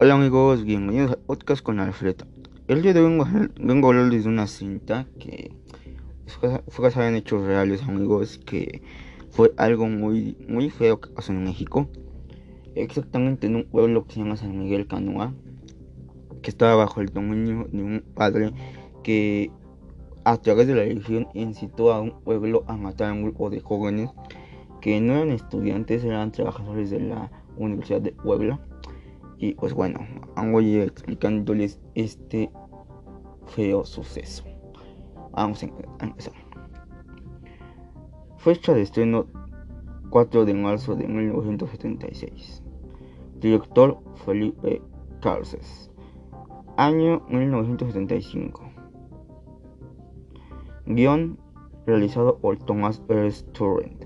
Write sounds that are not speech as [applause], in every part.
Hola amigos, bienvenidos al podcast con Alfred. El día de hoy vengo, vengo a hablarles de una cinta que fue basada en hechos reales amigos, que fue algo muy, muy feo que pasó en México. Exactamente en un pueblo que se llama San Miguel Canoa, que estaba bajo el dominio de un padre que a través de la religión incitó a un pueblo a matar a un grupo de jóvenes que no eran estudiantes, eran trabajadores de la Universidad de Puebla. Y pues bueno, voy a ir explicándoles este feo suceso. Vamos a empezar. Fecha de estreno 4 de marzo de 1976. Director Felipe Carces. Año 1975. Guión realizado por Thomas R. Torrent.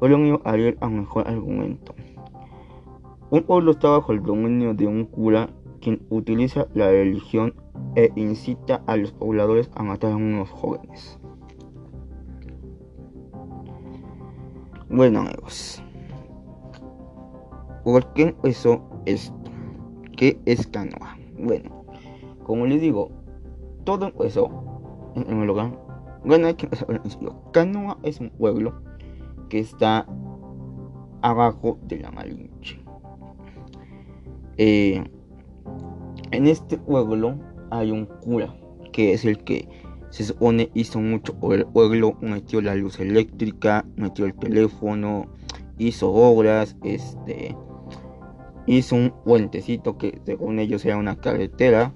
Premio Ariel a mejor argumento. Un pueblo está bajo el dominio de un cura quien utiliza la religión e incita a los pobladores a matar a unos jóvenes. Bueno amigos, ¿por qué empezó esto? ¿Qué es Canoa? Bueno, como les digo, todo empezó en el lugar. Bueno, hay que empezar Canoa es un pueblo que está abajo de la Malinche. Eh, en este pueblo hay un cura que es el que se supone hizo mucho por el pueblo, metió la luz eléctrica, metió el teléfono, hizo obras, este, hizo un puentecito que según ellos era una carretera,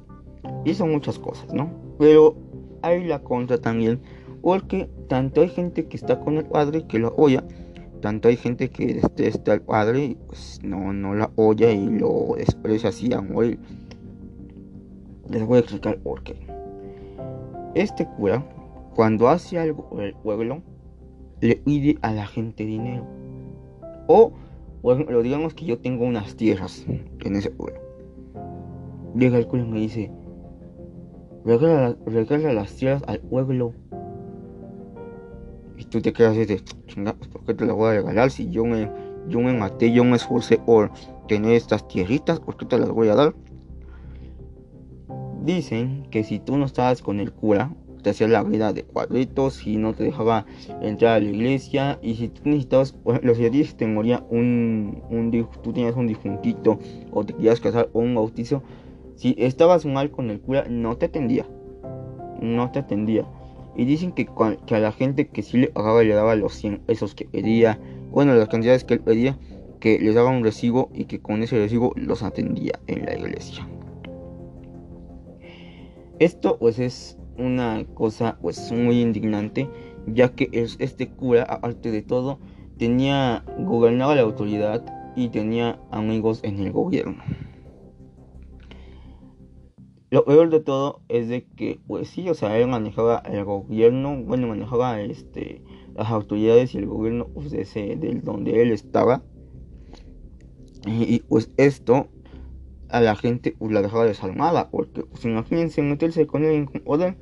hizo muchas cosas, ¿no? Pero hay la contra también, porque tanto hay gente que está con el padre que lo apoya, tanto hay gente que detesta al padre pues no, no la oye y lo desprecia así a morir. Les voy a explicar por qué. Este cura, cuando hace algo por el pueblo, le pide a la gente dinero. O, por ejemplo, digamos que yo tengo unas tierras en ese pueblo. Llega el cura y me dice, regala las tierras al pueblo. Y tú te quedas de, chinga, pues, ¿por qué te las voy a regalar si yo me, yo me maté, yo me esforcé por tener estas tierritas? ¿Por qué te las voy a dar? Dicen que si tú no estabas con el cura, te hacía la vida de cuadritos y no te dejaba entrar a la iglesia. Y si tú necesitabas, ejemplo, si te moría un, un, tú tenías un difuntito o te querías casar o un bautizo, si estabas mal con el cura, no te atendía. No te atendía. Y dicen que, a la gente que sí le pagaba le daba los 100 pesos que pedía, bueno, las cantidades que él pedía, que les daba un recibo y que con ese recibo los atendía en la iglesia. Esto pues es una cosa pues muy indignante, ya que es, este cura, aparte de todo, tenía gobernaba la autoridad y tenía amigos en el gobierno. Lo peor de todo es de que, pues sí, o sea, él manejaba el gobierno, bueno, manejaba este, las autoridades y el gobierno pues, del donde él estaba. Y, pues esto a la gente pues, la dejaba desalmada, porque pues, imagínense meterse con alguien con poder.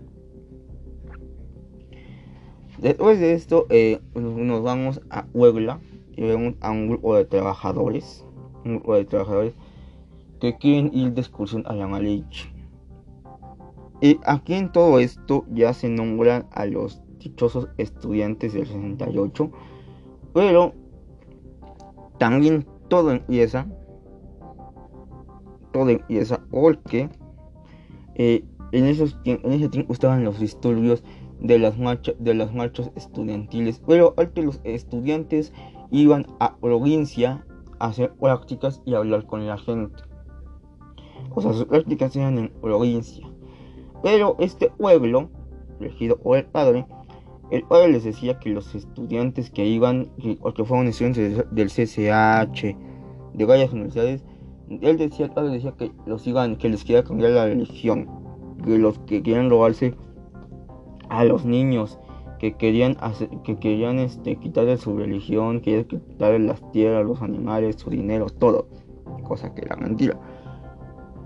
Después de esto, eh, nos vamos a Puebla y vemos a un grupo de trabajadores, un grupo de trabajadores que quieren ir de excursión a la. Y aquí en todo esto ya se nombran a los dichosos estudiantes del 68, pero también todo empieza todo empieza porque eh, en, esos, en ese tiempo estaban los disturbios de las, marchas, de las marchas estudiantiles, pero antes los estudiantes iban a provincia a hacer prácticas y hablar con la gente. O sea, sus prácticas eran en provincia. Pero este pueblo, elegido por el padre, el padre les decía que los estudiantes que iban, o que fueron estudiantes del CCH, de varias universidades, él decía, el padre decía que los iban, que les quería cambiar la religión, que los que querían robarse a los niños, que querían que querían este, quitarle su religión, querían quitarle las tierras, los animales, su dinero, todo, cosa que era mentira.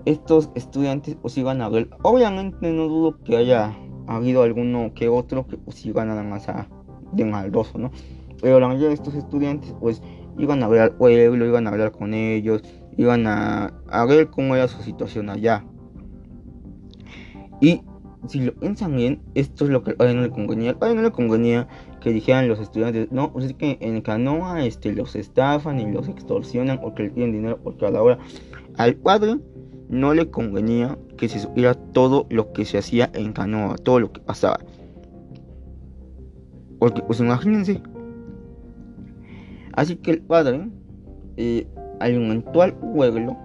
Estos estudiantes pues iban a ver, obviamente no dudo que haya habido alguno que otro que pues iban nada más a de maldoso, ¿no? Pero la mayoría de estos estudiantes pues iban a ver al pueblo, iban a hablar con ellos, iban a, a ver cómo era su situación allá. Y si lo piensan bien, esto es lo que a no le convenía. A no le convenía que dijeran los estudiantes, no, pues es que en Canoa este, los estafan y los extorsionan porque le piden dinero por cada hora. Al padre no le convenía que se supiera todo lo que se hacía en Canoa, todo lo que pasaba. Porque, pues imagínense. Así que el padre eh, alimentó al pueblo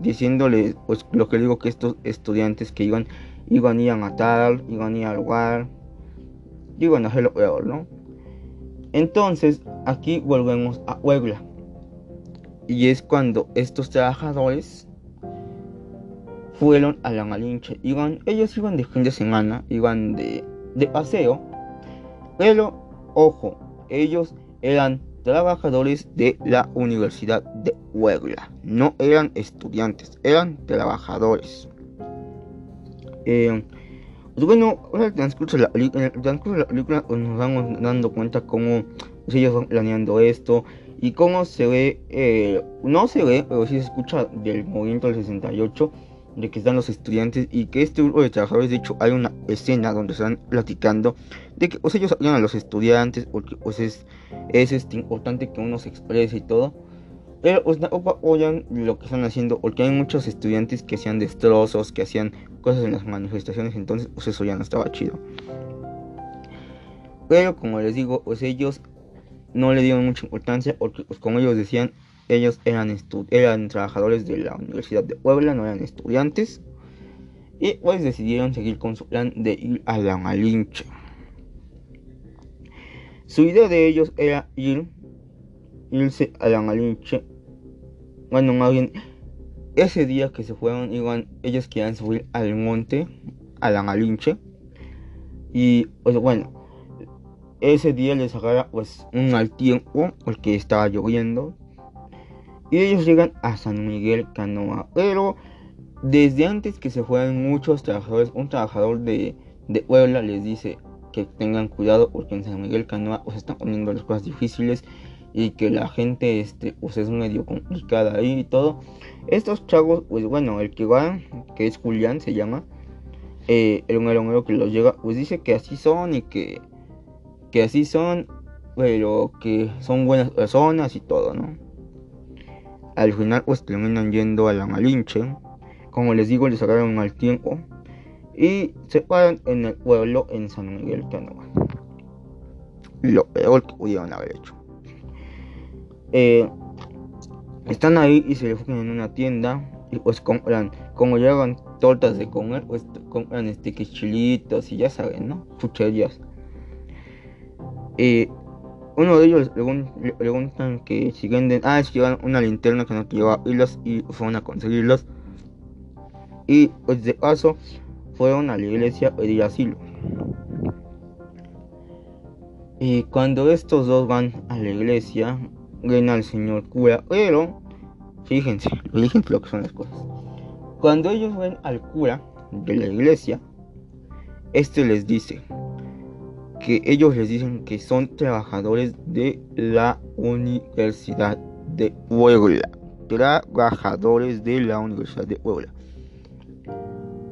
diciéndole pues lo que digo que estos estudiantes que iban iban a ir a matar, iban a ir al lugar, iban a hacer lo peor, ¿no? Entonces, aquí volvemos a Puebla. Y es cuando estos trabajadores fueron a la Malinche. Iban, ellos iban de fin de semana, iban de, de paseo. Pero, ojo, ellos eran trabajadores de la Universidad de Puebla. No eran estudiantes, eran trabajadores. Eh, bueno, en el transcurso de la, película pues nos vamos dando cuenta cómo pues, ellos van planeando esto y cómo se ve, eh, no se ve, pero sí se escucha del movimiento del 68 de que están los estudiantes y que este grupo de trabajadores, de hecho, hay una escena donde están platicando de que ellos apoyan a los estudiantes porque pues es, es este, importante que uno se exprese y todo pero pues, apoyan lo que están haciendo porque hay muchos estudiantes que hacían destrozos, que hacían cosas en las manifestaciones, entonces pues eso ya no estaba chido. Pero como les digo, pues ellos no le dieron mucha importancia porque pues como ellos decían, ellos eran, eran trabajadores de la Universidad de Puebla, no eran estudiantes. Y pues decidieron seguir con su plan de ir a la Malinche. Su idea de ellos era ir, irse a la Malinche bueno, más bien, ese día que se fueron, ellos querían subir al monte, a la Malinche. Y, pues bueno, ese día les agarra pues un mal tiempo, porque estaba lloviendo. Y ellos llegan a San Miguel Canoa. Pero desde antes que se fueran muchos trabajadores, un trabajador de, de Puebla les dice que tengan cuidado porque en San Miguel Canoa pues están poniendo las cosas difíciles y que la gente este pues es medio complicada ahí y todo estos chavos pues bueno el que va que es Julián se llama eh, el número que los llega pues dice que así son y que que así son pero que son buenas personas y todo no al final pues terminan yendo a la Malinche. Como les digo les agarran mal tiempo. Y se paran en el pueblo en San Miguel Canoa lo peor que pudieron haber hecho. Eh, están ahí y se enfocan en una tienda. Y pues compran, como llevan tortas de comer, pues compran este que chilitos y ya saben, ¿no? Chucherías. Eh, uno de ellos le preguntan que si venden, ah, que llevan una linterna que no lleva hilos y fueron a conseguirlos. Y pues de paso fueron a la iglesia pedir asilo. Y cuando estos dos van a la iglesia, ven al señor cura, pero fíjense, fíjense lo que son las cosas. Cuando ellos ven al cura de la iglesia, este les dice que ellos les dicen que son trabajadores de la Universidad de Puebla. Trabajadores de la Universidad de Puebla.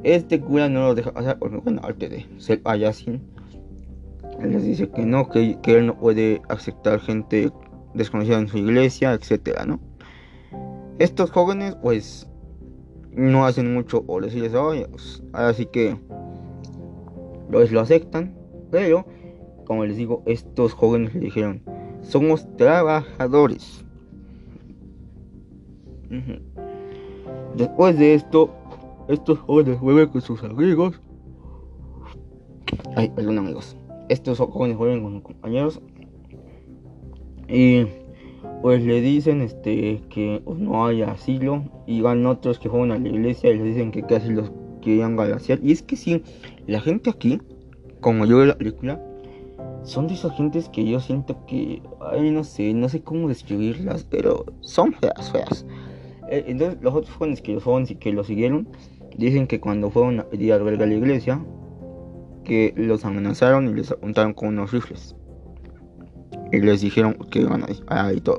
Este cura no los deja pasar porque, bueno, antes de ser payasin, les dice que no, que, él no puede aceptar gente desconocida en su iglesia, etcétera, ¿no? Estos jóvenes, pues, no hacen mucho o decirles, pues, así que pues lo aceptan, pero, como les digo, estos jóvenes le dijeron, somos trabajadores. Después de esto, estos jóvenes vuelven con sus amigos. Ay, perdón amigos. Estos jóvenes vuelven con sus compañeros y pues le dicen este que no hay asilo y van otros que fueron a la iglesia y les dicen que casi los querían galaciar y es que sí la gente aquí como yo de la película son de esas gentes que yo siento que ay no sé no sé cómo describirlas pero son feas feas eh, entonces los otros jóvenes que fueron que lo siguieron dicen que cuando fueron a pedir albergue a la iglesia que los amenazaron y les apuntaron con unos rifles y les dijeron que iban a y todo.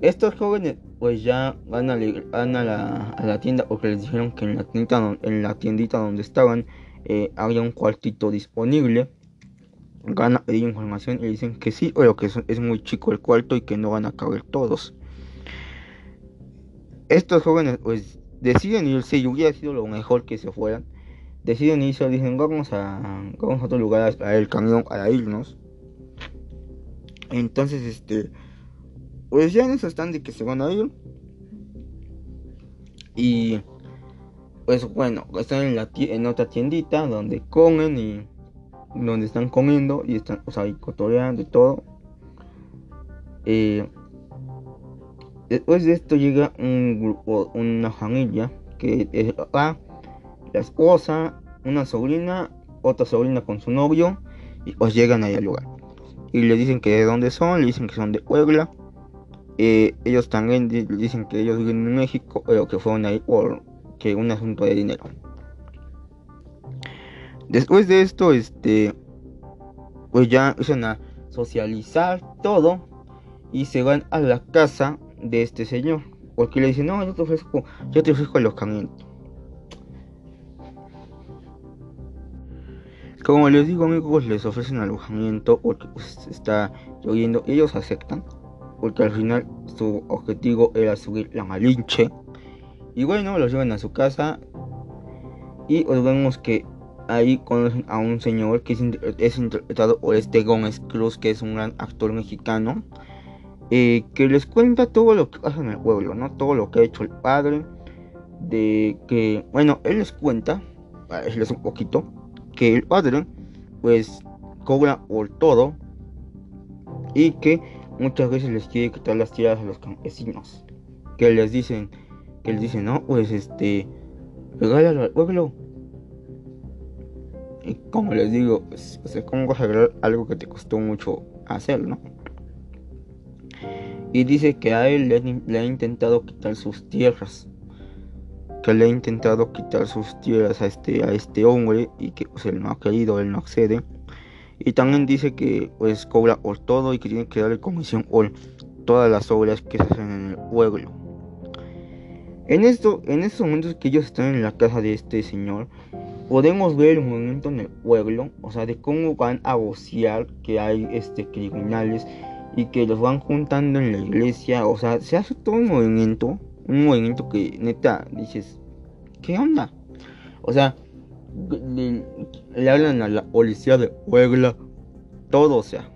Estos jóvenes pues ya van a, la, tienda porque les dijeron que en la, tiendita, en la tiendita donde estaban eh, había un cuartito disponible. Van a pedir información y dicen que sí, o que es, muy chico el cuarto y que no van a caber todos. Estos jóvenes pues deciden irse y hubiera sido lo mejor que se fueran. Deciden irse, dicen vamos a, vamos a otro lugar a el camión para irnos. Entonces este pues ya en eso están de que se van a ir. Y pues bueno, están en, la en otra tiendita donde comen y donde están comiendo y están o sea, ahí cotoreando y todo. Eh, después de esto llega un grupo, una familia que es la esposa, una sobrina, otra sobrina con su novio y pues llegan ahí al lugar. Y le dicen que de dónde son, le dicen que son de Puebla eh, ellos también dicen que ellos viven en México, pero que fueron ahí por que un asunto de dinero. Después de esto, este, pues ya empiezan a socializar todo y se van a la casa de este señor. Porque le dicen, no, yo te ofrezco, yo te ofrezco alojamiento. Como les digo amigos, les ofrecen alojamiento porque pues, está lloviendo. Ellos aceptan porque al final su objetivo era subir la Malinche. Y bueno, los llevan a su casa y os vemos que ahí conocen a un señor que es, interpretado por este Gómez Cruz, que es un gran actor mexicano, eh, que les cuenta todo lo que pasa en el pueblo, ¿no? Todo lo que ha hecho el padre, de que, bueno, él les cuenta, para decirles un poquito, que el padre, pues, cobra por todo y que muchas veces les quiere quitar las tierras a los campesinos. Que les dicen, que les dicen, no, pues este, regálalo al pueblo. Y como les digo, pues, sea, ¿cómo vas regalar algo que te costó mucho hacer, no? Y dice que a él le, ha intentado quitar sus tierras. Que le ha intentado quitar sus tierras a este, a este hombre y que pues, él no ha querido, él no accede y también dice que pues cobra por todo y que tiene que darle comisión por todas las obras que se hacen en el pueblo. En esto, en estos momentos que ellos están en la casa de este señor, podemos ver el movimiento en el pueblo, o sea, de cómo van a vocear que hay este criminales y que los van juntando en la iglesia, o sea, se hace todo un movimiento, un movimiento que neta dices, ¿qué onda? O sea, le, hablan a la policía de Puebla, todo, o sea.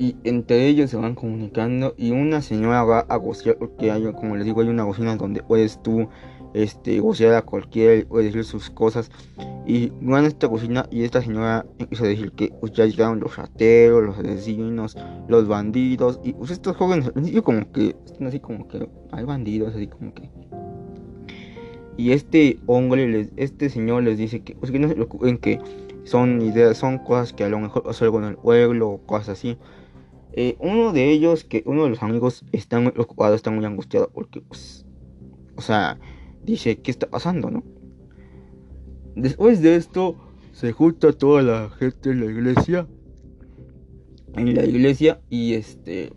Y entre ellos se van comunicando y una señora va a gocear, porque hay, como les digo, hay una cocina donde puedes tú este, gocear a cualquiera, puedes decir sus cosas. Y van a esta cocina y esta señora empieza a decir que pues, ya llegaron los rateros, los asesinos, los bandidos. Y pues estos jóvenes al como que están así como que hay bandidos, así como que y este hombre, este señor les dice que, pues, que no se preocupen que son ideas, son cosas que a lo mejor pasó algo en el pueblo o cosas así. Eh, uno de ellos, que uno de los amigos está muy preocupado, está muy angustiado porque, pues, o sea, dice, ¿qué está pasando, no? Después de esto, se junta toda la gente en la iglesia. En la iglesia y este,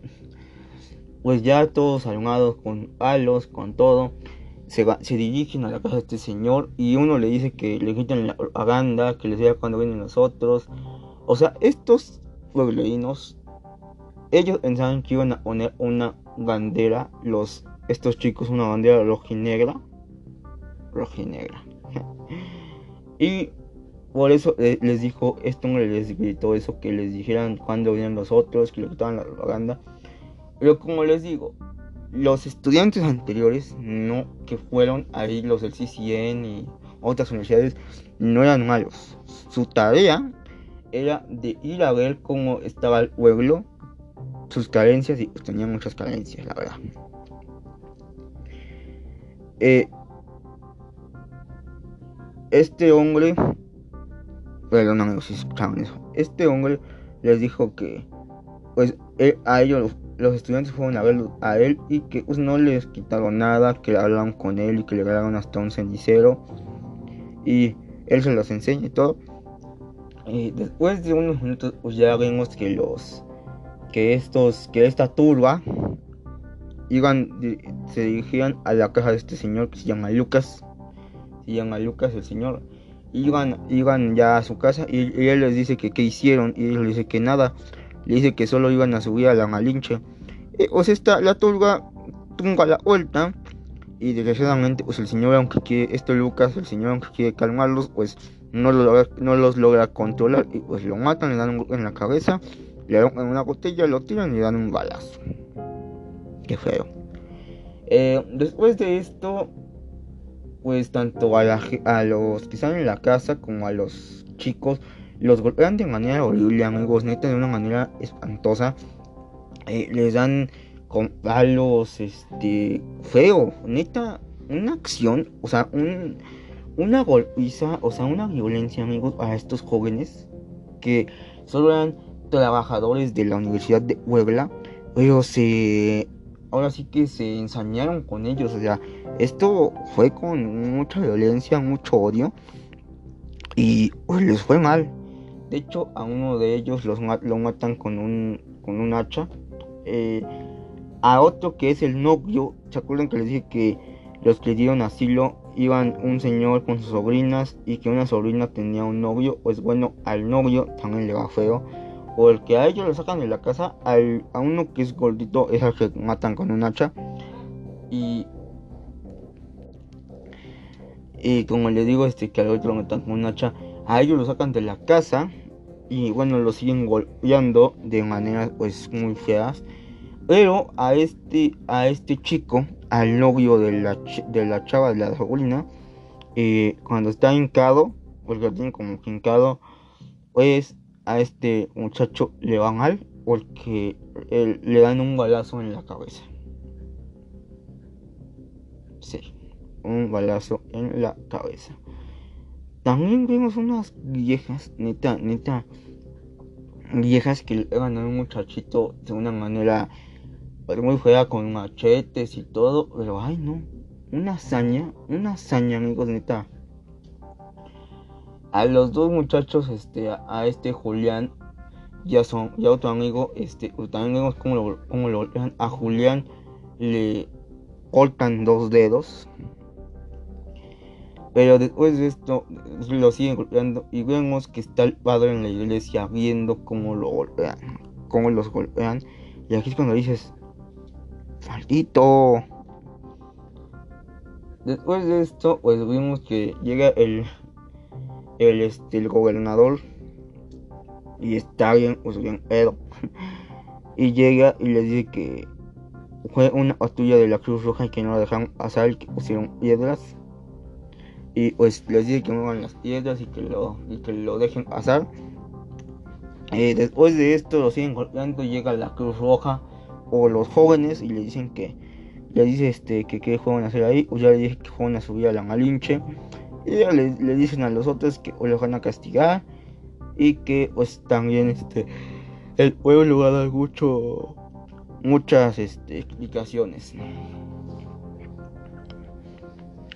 pues ya todos armados con palos, con todo se, dirigen a la casa de este señor y uno le dice que le quiten la propaganda, que les diga cuando vienen los otros. O sea, estos pueblerinos, ellos pensaban que iban a poner una bandera, los, estos chicos, una bandera rojinegra. Rojinegra. [laughs] y por eso les dijo, esto no les gritó eso, que les dijeran cuando vienen los otros, que le quitaban la propaganda. Pero como les digo, los estudiantes anteriores, no que fueron ahí los del CCN y otras universidades, no eran malos. Su tarea era de ir a ver cómo estaba el pueblo, sus carencias, y tenía muchas carencias, la verdad. Eh, este hombre, perdón amigos si escuchaban eso, este hombre les dijo que pues a ellos los estudiantes fueron a ver a él y que pues, no les quitaron nada, que hablaron con él y que le regalaron hasta un cenicero y él se los enseña y todo. Y después de unos minutos pues ya vemos que los que estos, que esta turba iban, se dirigían a la casa de este señor que se llama Lucas, se llama Lucas el señor, iban, iban ya a su casa y, él les dice que qué hicieron y él les dice que nada, le dice que solo iban a subir a la malinche. Y, pues esta, la turba tunga la vuelta y desgraciadamente pues el señor aunque quiere, este Lucas, el señor aunque quiere calmarlos, pues no, no los logra controlar y pues lo matan, le dan en la cabeza, le dan una botella, lo tiran y dan un balazo. Qué feo. Eh, después de esto, pues tanto a, a los que están en la casa como a los chicos los golpean de manera horrible, amigos, neta, de una manera espantosa. Eh, les dan con palos, este, feo, neta, una acción, o sea, un, una golpiza, o sea, una violencia, amigos, a estos jóvenes que solo eran trabajadores de la Universidad de Puebla, pero se, ahora sí que se ensañaron con ellos, o sea, esto fue con mucha violencia, mucho odio, y pues les fue mal. De hecho, a uno de ellos los, lo matan con un, con un hacha. Eh, a otro que es el novio, ¿se acuerdan que les dije que los que dieron asilo iban un señor con sus sobrinas y que una sobrina tenía un novio? Pues bueno, al novio también le va feo. O el que a ellos lo sacan de la casa, al, a uno que es gordito es al que matan con un hacha. Y y como le digo, este que al otro lo matan con un hacha, a ellos lo sacan de la casa y bueno, lo siguen golpeando de maneras pues muy feas. Pero a este, a este chico, al novio de la, de la chava de la sobrina, eh, cuando está hincado, porque lo tienen como hincado, pues a este muchacho le va mal porque le dan un balazo en la cabeza. Sí, un balazo en la cabeza. También vimos unas viejas, neta, neta, viejas que eran a un muchachito de una manera pues, muy fea con machetes y todo, pero ay no, una hazaña, una hazaña amigos, neta. A los dos muchachos, este, a este Julián, ya son, ya otro amigo, este, también vemos cómo lo, cómo lo a Julián le cortan dos dedos pero después de esto lo siguen golpeando y vemos que está el padre en la iglesia viendo cómo lo golpean, cómo los golpean. Y aquí es cuando dices, maldito. Después de esto, pues vemos que llega el, el, este, el gobernador y está bien, pues bien pedo. [laughs] y llega y le dice que fue una patrulla de la Cruz Roja que no lo dejaron pasar que pusieron piedras y pues les dice que muevan las piedras y que lo, y que lo dejen pasar. Eh, después de esto lo siguen golpeando, llega la Cruz Roja o los jóvenes y le dicen que le dice este que qué juegan a hacer ahí, o ya le dije que juegan a subir a la Malinche. Y le, le, dicen a los otros que o los van a castigar y que pues también este el pueblo va a dar mucho muchas este, explicaciones.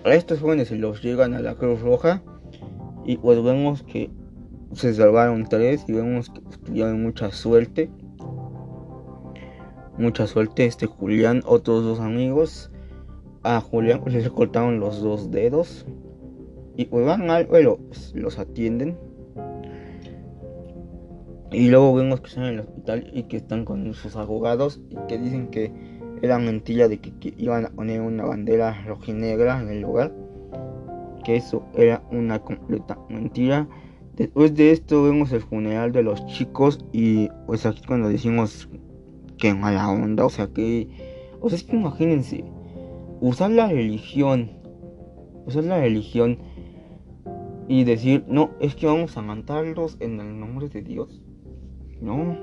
A estos jóvenes se los llegan a la Cruz Roja y pues vemos que se salvaron tres y vemos que tuvieron mucha suerte. Mucha suerte este Julián, otros dos amigos. A Julián pues les cortaron los dos dedos. Y pues van mal, pero pues, los atienden. Y luego vemos que están en el hospital y que están con sus abogados y que dicen que era mentira de que, iban a poner una bandera rojinegra en el lugar. Que eso era una completa mentira. Después de esto vemos el funeral de los chicos y pues aquí cuando decimos que mala onda, o sea que, o sea es que imagínense, usar la religión, usar la religión y decir, no, es que vamos a matarlos en el nombre de Dios. No.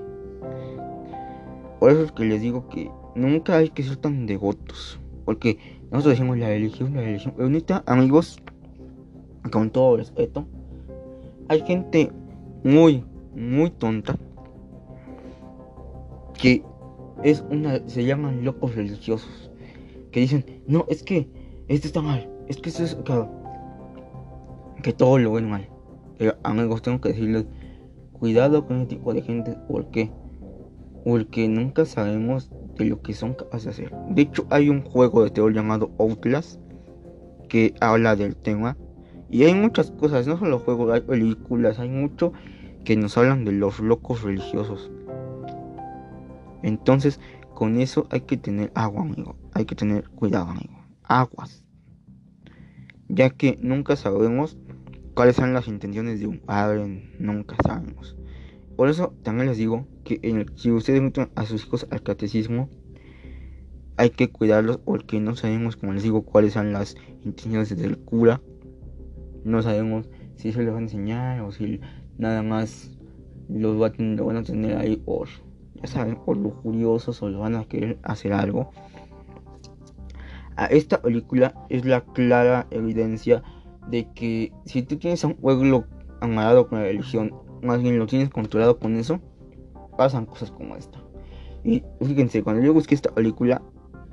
Por eso es que les digo que nunca hay que ser tan devotos. Porque nosotros decimos la religión, la religión. Pero ahorita, amigos, con todo respeto, hay gente muy, muy tonta que es una, se llaman locos religiosos. Que dicen, no, es que esto está mal, es que esto es, que todo lo ven mal. Pero amigos, tengo que decirles, cuidado con ese tipo de gente, porque porque nunca sabemos de lo que son capaces de hacer. De hecho, hay un juego de terror llamado Outlast que habla del tema. Y hay muchas cosas, no solo juegos, hay películas, hay mucho que nos hablan de los locos religiosos. Entonces, con eso hay que tener agua, amigo. Hay que tener cuidado, amigo. Aguas. Ya que nunca sabemos cuáles son las intenciones de un padre, nunca sabemos. Por eso también les digo que si ustedes meten a sus hijos al catecismo, hay que cuidarlos porque no sabemos, como les digo, cuáles son las intenciones del cura. No sabemos si se les va a enseñar o si nada más los va a tener, lo van a tener ahí por, ya saben, por lujuriosos o lo van a querer hacer algo. A esta película es la clara evidencia de que si tú tienes a un pueblo amarrado con la religión, más bien lo tienes controlado con eso, pasan cosas como esta. Y fíjense, cuando yo busqué esta película,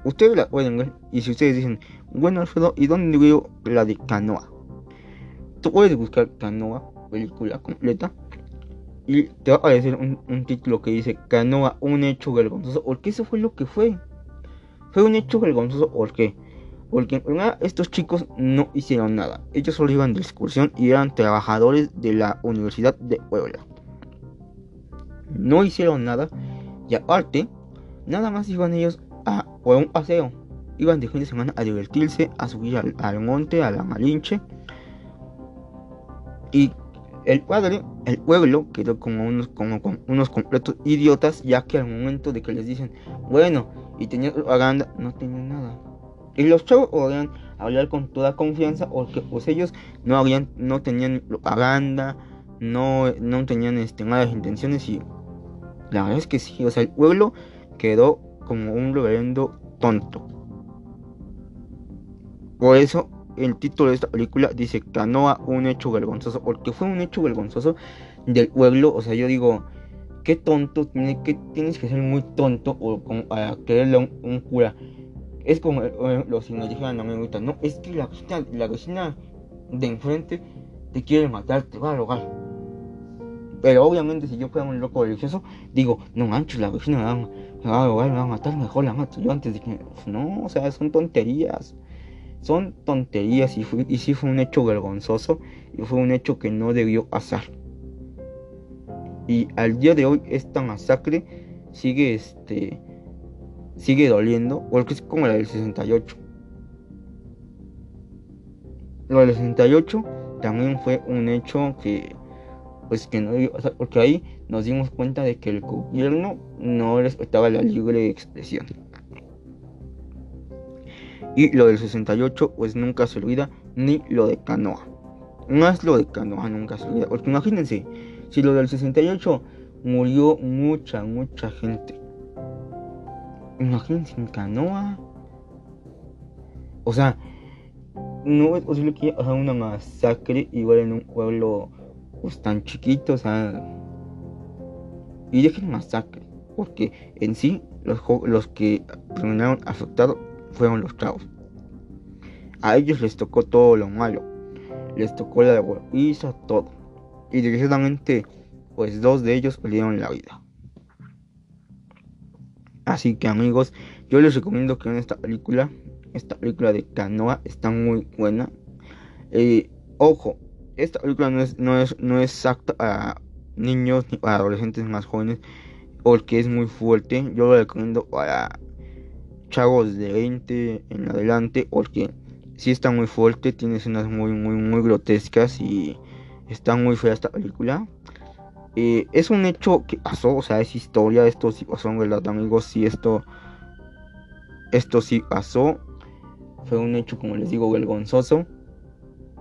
ustedes la pueden ver. Y si ustedes dicen, bueno Alfredo, ¿y dónde veo la de Canoa? Tú puedes buscar Canoa, película completa, y te va a aparecer un, título que dice Canoa, un hecho vergonzoso. Porque eso fue lo que fue. Fue un hecho vergonzoso, ¿por qué? Porque estos chicos no hicieron nada. Ellos solo iban de excursión y eran trabajadores de la Universidad de Puebla. No hicieron nada. Y aparte, nada más iban ellos a por un paseo. Iban de fin de semana a divertirse, a subir al, monte, a la Malinche. Y el padre, el pueblo, quedó como unos, como, unos completos idiotas, ya que al momento de que les dicen, bueno, y tenía propaganda, no tenía nada. Y los chavos podían hablar con toda confianza porque pues ellos no habían, no tenían propaganda, no, no tenían este, malas intenciones y la verdad es que sí, o sea, el pueblo quedó como un reverendo tonto. Por eso el título de esta película dice Canoa un hecho vergonzoso, porque fue un hecho vergonzoso del pueblo, o sea, yo digo, qué tonto, tiene que, tienes que ser muy tonto o como para quererle a un cura es como los si nos dijeran a mi ahorita, no, es que la vecina, la vecina de enfrente te quiere matar, te va a rogar. Pero obviamente si yo fuera un loco religioso, digo, no manches, la vecina me va, a rogar, me va a matar, mejor la mato yo antes de que... No, o sea, son tonterías. Son tonterías y, fue, y sí fue un hecho vergonzoso y fue un hecho que no debió pasar. Y al día de hoy esta masacre sigue este sigue doliendo, porque es como la del 68. Lo del 68 también fue un hecho que, pues que no, porque ahí nos dimos cuenta de que el gobierno no respetaba la libre expresión. Y lo del 68, pues nunca se olvida, ni lo de Canoa. Más lo de Canoa nunca se olvida, porque imagínense, si lo del 68 murió mucha, mucha gente Imagínense en canoa. O sea, no es posible que haya una masacre igual en un pueblo pues, tan chiquito, o sea. Y dejen masacre, porque en sí los, que terminaron afectados fueron los chavos. A ellos les tocó todo lo malo, les tocó la hizo todo. Y desgraciadamente, pues dos de ellos perdieron la vida. Así que amigos, yo les recomiendo que vean esta película. Esta película de Canoa está muy buena. Eh, ojo, esta película no es, no es, no es exacta a niños ni para adolescentes más jóvenes. Porque es muy fuerte. Yo lo recomiendo para chavos de 20 en adelante. Porque si está muy fuerte. Tiene escenas muy, muy, muy grotescas. Y está muy fea esta película. Eh, es un hecho que pasó, o sea, es historia, esto sí pasó, ¿verdad, amigos? Sí, esto, esto sí pasó. Fue un hecho, como les digo, vergonzoso.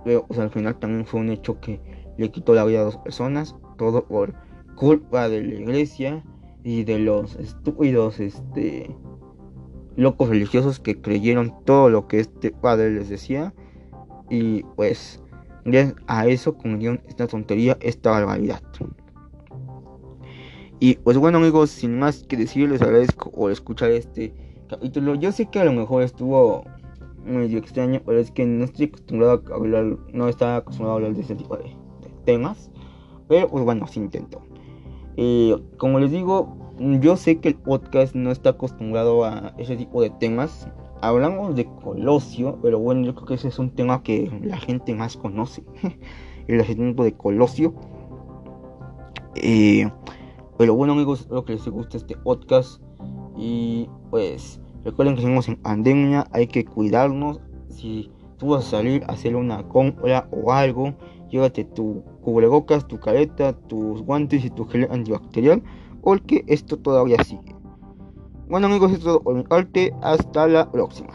Pero, o sea, al final también fue un hecho que le quitó la vida a dos personas. Todo por culpa de la iglesia y de los estúpidos, este, locos religiosos que creyeron todo lo que este padre les decía. Y pues, a eso cometieron esta tontería, esta barbaridad. Y pues bueno amigos, sin más que decir, les agradezco por escuchar este capítulo. Yo sé que a lo mejor estuvo medio extraño, pero es que no estoy acostumbrado a hablar, no estaba acostumbrado a hablar de este tipo de, temas. Pero pues bueno, sí intento. Eh, como les digo, yo sé que el podcast no está acostumbrado a ese tipo de temas. Hablamos de Colosio, pero bueno, yo creo que ese es un tema que la gente más conoce. [laughs] el asesinato de Colosio. Eh, pero bueno amigos, espero que les guste este podcast. Y pues recuerden que estamos en pandemia, hay que cuidarnos. Si tú vas a salir a hacer una compra o algo, llévate tu cubrebocas, tu careta, tus guantes y tu gel antibacterial, porque esto todavía sigue. Bueno amigos, esto es todo por mi parte, hasta la próxima.